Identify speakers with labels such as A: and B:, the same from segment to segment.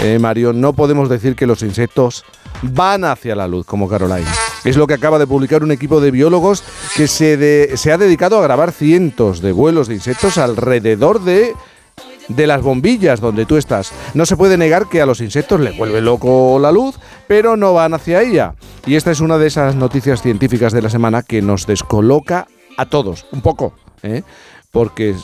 A: eh, Mario, no podemos decir que los insectos van hacia la luz, como Caroline. Es lo que acaba de publicar un equipo de biólogos que se, ha dedicado a grabar cientos de vuelos de insectos alrededor de de las bombillas donde tú estás. No se puede negar que a los insectos les vuelve loco la luz, pero no van hacia ella. Y esta es una de esas noticias científicas de la semana que nos descoloca a todos, un poco, ¿eh? porque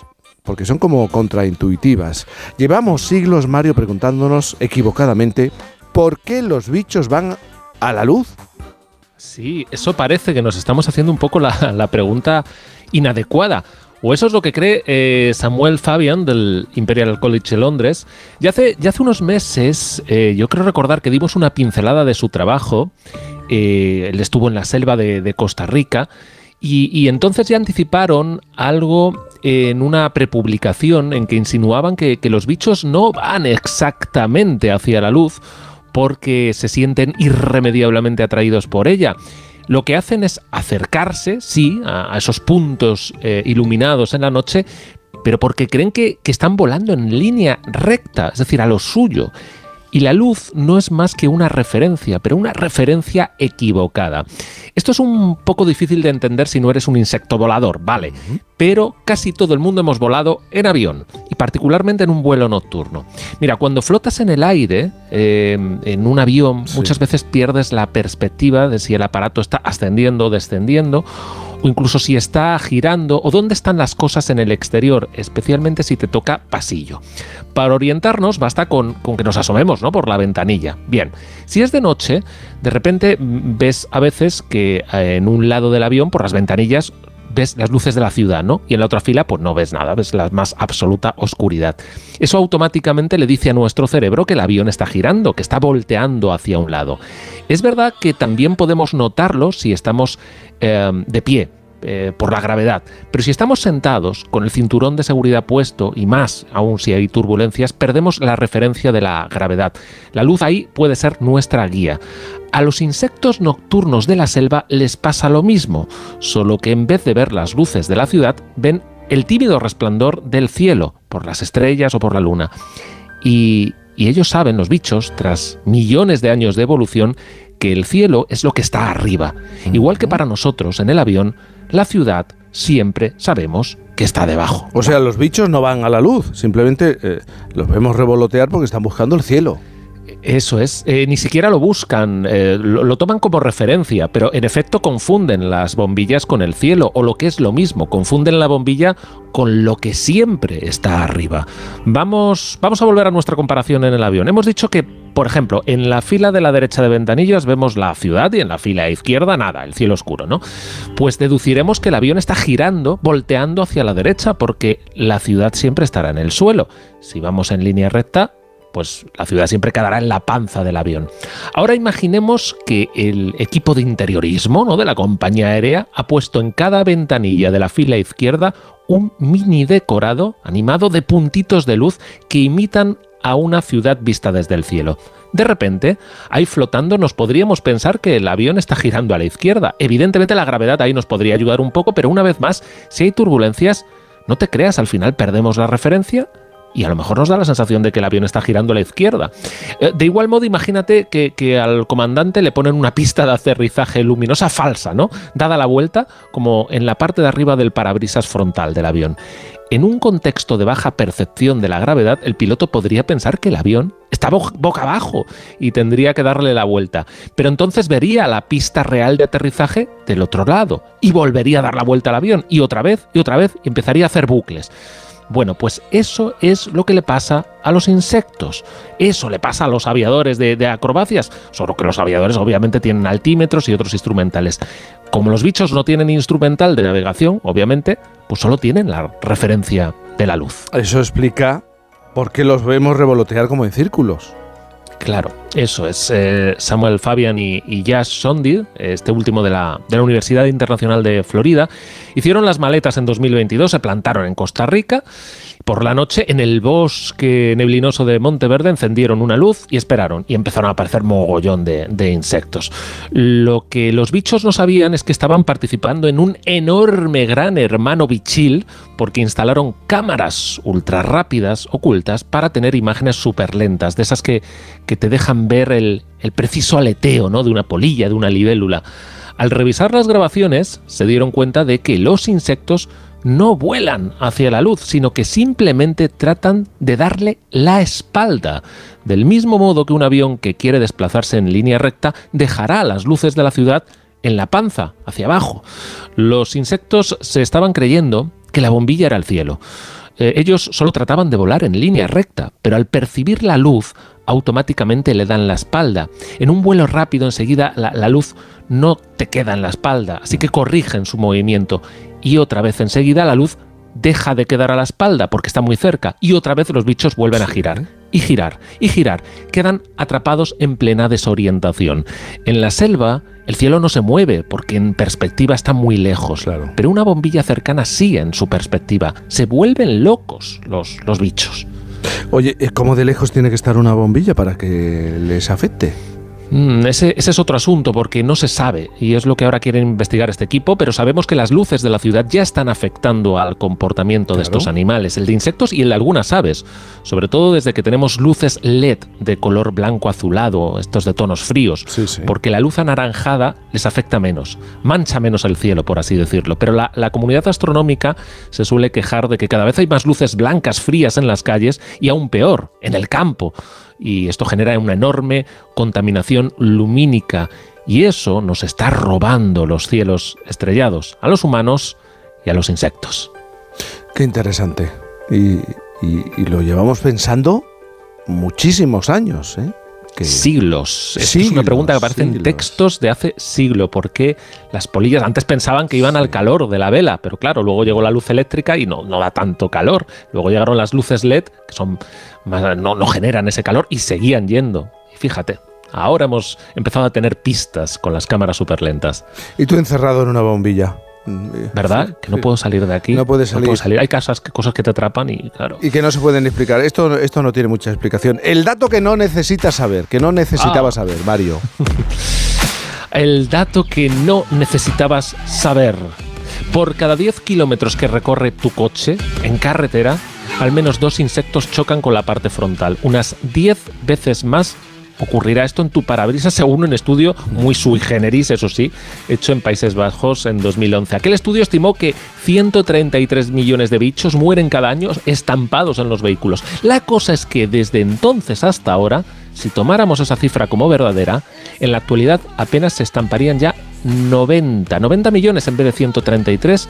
A: porque son como contraintuitivas. Llevamos siglos, Mario, preguntándonos equivocadamente por qué los bichos van a la luz.
B: Sí, eso parece que nos estamos haciendo un poco la, pregunta inadecuada. O eso es lo que cree eh, Samuel Fabian del Imperial College de Londres. Ya hace, ya hace unos meses, eh, yo creo recordar que dimos una pincelada de su trabajo. Eh, él estuvo en la selva de, Costa Rica. y, entonces ya anticiparon algo en una prepublicación en que insinuaban que, los bichos no van exactamente hacia la luz porque se sienten irremediablemente atraídos por ella. Lo que hacen es acercarse, sí, a, esos puntos eh, iluminados en la noche, pero porque creen que, que están volando en línea recta, es decir, a lo suyo. Y la luz no es más que una referencia, pero una referencia equivocada. Esto es un poco difícil de entender si no eres un insecto volador, vale, pero casi todo el mundo hemos volado en avión y particularmente en un vuelo nocturno. Mira, cuando flotas en el aire, em, en un avión, muchas veces pierdes la perspectiva de si el aparato está ascendiendo o descendiendo o incluso si está girando o dónde están las cosas en el exterior, especialmente si te toca pasillo. Para orientarnos basta con, que nos asomemos ¿no? por la ventanilla. Bien, si es de noche, de repente ves a veces que eh, en un lado del avión, por las ventanillas, ves las luces de la ciudad, ¿no? Y en la otra fila, pues no ves nada, ves la más absoluta oscuridad. Eso automáticamente le dice a nuestro cerebro que el avión está girando, que está volteando hacia un lado. Es verdad que también podemos notarlo si estamos eh, de pie, eh, por la gravedad. Pero si estamos sentados con el cinturón de seguridad puesto y más aún si hay turbulencias, perdemos la referencia de la gravedad. La luz ahí puede ser nuestra guía. A los insectos nocturnos de la selva les pasa lo mismo, solo que en vez de ver las luces de la ciudad, ven el tímido resplandor del cielo, por las estrellas o por la luna. Y, y ellos saben, los bichos, tras millones de años de evolución, que el cielo es lo que está arriba. Igual que para nosotros en el avión, la ciudad siempre sabemos que está debajo.
A: O sea, los bichos no van a la luz, simplemente eh, los vemos revolotear porque están buscando el cielo.
B: Eso es, eh, ni siquiera lo buscan, eh, lo, toman como referencia, pero en efecto confunden las bombillas con el cielo, o lo que es lo mismo, confunden la bombilla con lo que siempre está arriba. Vamos, vamos a volver a nuestra comparación en el avión. Hemos dicho que, por ejemplo, en la fila de la derecha de ventanillas vemos la ciudad y en la fila izquierda nada, el cielo oscuro, ¿no? Pues deduciremos que el avión está girando, volteando hacia la derecha, porque la ciudad siempre estará en el suelo. Si vamos en línea recta, pues la ciudad siempre quedará en la panza del avión. Ahora imaginemos que el equipo de interiorismo ¿no? de la compañía aérea ha puesto en cada ventanilla de la fila izquierda un mini decorado animado de puntitos de luz que imitan a una ciudad vista desde el cielo. De repente, ahí flotando nos podríamos pensar que el avión está girando a la izquierda. Evidentemente la gravedad ahí nos podría ayudar un poco, pero una vez más, si hay turbulencias, no te creas, al final perdemos la referencia y a lo mejor nos da la sensación de que el avión está girando a la izquierda. Eh, de igual modo, imagínate que, al comandante le ponen una pista de aterrizaje luminosa falsa, ¿no? Dada la vuelta, como en la parte de arriba del parabrisas frontal del avión. En un contexto de baja percepción de la gravedad, el piloto podría pensar que el avión está boca abajo y tendría que darle la vuelta. Pero entonces vería la pista real de aterrizaje del otro lado y volvería a dar la vuelta al avión y otra vez y otra vez y empezaría a hacer bucles. Bueno, pues eso es lo que le pasa a los insectos. Eso le pasa a los aviadores de, acrobacias, solo que los aviadores obviamente tienen altímetros y otros instrumentales. Como los bichos no tienen instrumental de navegación, obviamente, pues solo tienen la referencia de la luz.
A: Eso explica por qué los vemos revolotear como en círculos.
B: Claro, Eso es, eh, Samuel Fabian y, y Josh este último de la, Universidad Internacional de Florida, hicieron las maletas en 2022, se plantaron en Costa Rica por la noche, en el bosque neblinoso de Monteverde, encendieron una luz y esperaron. Y empezaron a aparecer mogollón de, insectos. Lo que los bichos no sabían es que estaban participando en un enorme gran hermano bichil, porque instalaron cámaras ultra rápidas ocultas para tener imágenes súper lentas, de esas que te dejan ver el, preciso aleteo ¿no? de una polilla, de una libélula. Al revisar las grabaciones, se dieron cuenta de que los insectos no vuelan hacia la luz, sino que simplemente tratan de darle la espalda. Del mismo modo que un avión que quiere desplazarse en línea recta dejará las luces de la ciudad en la panza, hacia abajo. Los insectos se estaban creyendo que la bombilla era el cielo. Eh, ellos solo trataban de volar en línea recta, pero al percibir la luz automáticamente le dan la espalda. En un vuelo rápido enseguida la, la luz no te queda en la espalda, así que corrigen su movimiento y otra vez enseguida la luz deja de quedar a la espalda porque está muy cerca y otra vez los bichos vuelven a girar y girar y girar. Quedan atrapados en plena desorientación. En la selva el cielo no se mueve porque en perspectiva está muy lejos,
A: Claro.
B: pero una bombilla cercana sí en su perspectiva. Se vuelven locos los, los bichos.
A: Oye, ¿eh, ¿cómo de lejos tiene que estar una bombilla para que les afecte?
B: Mm, ese, ese, es otro asunto porque no se sabe y es lo que ahora quieren investigar este equipo, pero sabemos que las luces de la ciudad ya están afectando al comportamiento claro. de estos animales, el de insectos y el de algunas aves, sobre todo desde que tenemos luces LED de color blanco azulado, estos de tonos fríos,
A: sí, sí.
B: porque la luz anaranjada les afecta menos, mancha menos el cielo, por así decirlo, pero la, la comunidad astronómica se suele quejar de que cada vez hay más luces blancas frías en las calles y aún peor, en el campo y esto genera una enorme contaminación lumínica y eso nos está robando los cielos estrellados a los humanos y a los insectos.
A: Qué interesante. Y, lo llevamos pensando muchísimos años. ¿eh?
B: Que siglos. Es una pregunta que aparece siglos. en textos de hace siglo. ¿Por qué las polillas antes pensaban que iban al calor de la vela? Pero claro, luego llegó la luz eléctrica y no, no da tanto calor. Luego llegaron las luces LED, que son más, no, no generan ese calor y seguían yendo. Y fíjate, ahora hemos empezado a tener pistas con las cámaras súper lentas.
A: Y tú encerrado en una bombilla.
B: ¿Verdad? Sí, que no sí. puedo salir de aquí.
A: No puedes salir.
B: No puedo salir. Hay cosas, cosas que te atrapan y claro.
A: Y que no se pueden explicar. Esto, esto no tiene mucha explicación. El dato que no necesitas saber, que no necesitabas ah. saber, Mario.
B: El dato que no necesitabas saber. Por cada 10 kilómetros que recorre tu coche en carretera, al menos dos insectos chocan con la parte frontal. Unas 10 veces más ocurrirá esto en tu parabrisas según un estudio muy sui generis, eso sí, hecho en Países Bajos en 2011. Aquel estudio estimó que 133 millones de bichos mueren cada año estampados en los vehículos. La cosa es que desde entonces hasta ahora, si tomáramos esa cifra como verdadera, en la actualidad apenas se estamparían ya 90, 90 millones en vez de 133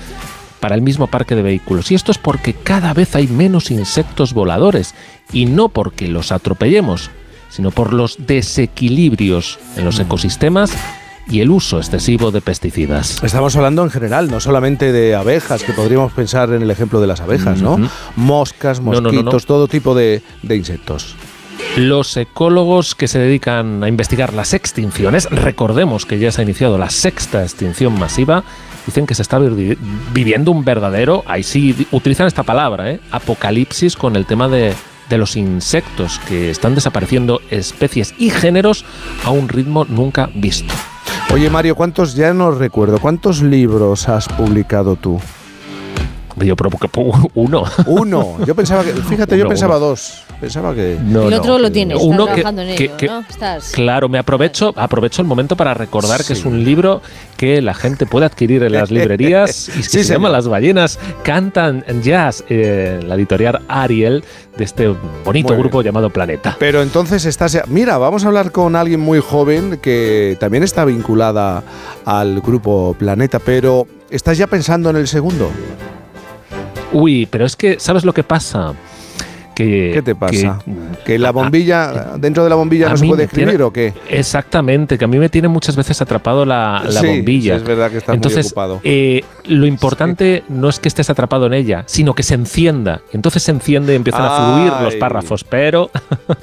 B: para el mismo parque de vehículos. Y esto es porque cada vez hay menos insectos voladores y no porque los atropellemos, sino por los desequilibrios en los ecosistemas y el uso excesivo de pesticidas.
A: Estamos hablando en general, no solamente de abejas, que podríamos pensar en el ejemplo de las abejas, ¿no? Uh -huh. Moscas, mosquitos, no, no, no, todo tipo de, de insectos.
B: Los ecólogos que se dedican a investigar las extinciones, recordemos que ya se ha iniciado la sexta extinción masiva, dicen que se está vi viviendo un verdadero, ahí sí utilizan esta palabra, ¿eh? apocalipsis con el tema de, de los insectos, que están desapareciendo especies y géneros a un ritmo nunca visto.
A: Oye Mario, ¿cuántos, ya no recuerdo, cuántos libros has publicado tú?
B: Yo uno.
A: Uno. Yo pensaba que, fíjate, yo pensaba uno. dos. Pensaba que.
C: No, el otro no, lo tienes.
B: Uno que,
C: en ello,
B: que, que
C: ¿no? Estás...
B: Claro, me aprovecho, aprovecho el momento para recordar sí. que es un libro que la gente puede adquirir en las librerías y
A: sí,
B: se llama Las ballenas cantan jazz, eh, la editorial Ariel de este bonito grupo llamado Planeta.
A: Pero entonces estás. Ya... Mira, vamos a hablar con alguien muy joven que también está vinculada al grupo Planeta, pero ¿estás ya pensando en el segundo?
B: Uy, pero es que, ¿sabes lo que pasa? Que,
A: ¿Qué te pasa? Que, ¿Que la bombilla, a, dentro de la bombilla no se puede escribir
B: tiene,
A: o qué?
B: Exactamente, que a mí me tiene muchas veces atrapado la, la
A: sí,
B: bombilla.
A: Sí, es verdad que estás
B: Entonces,
A: muy ocupado.
B: Eh, lo importante sí. no es que estés atrapado en ella, sino que se encienda. Entonces se enciende y empiezan Ay. a fluir los párrafos, pero...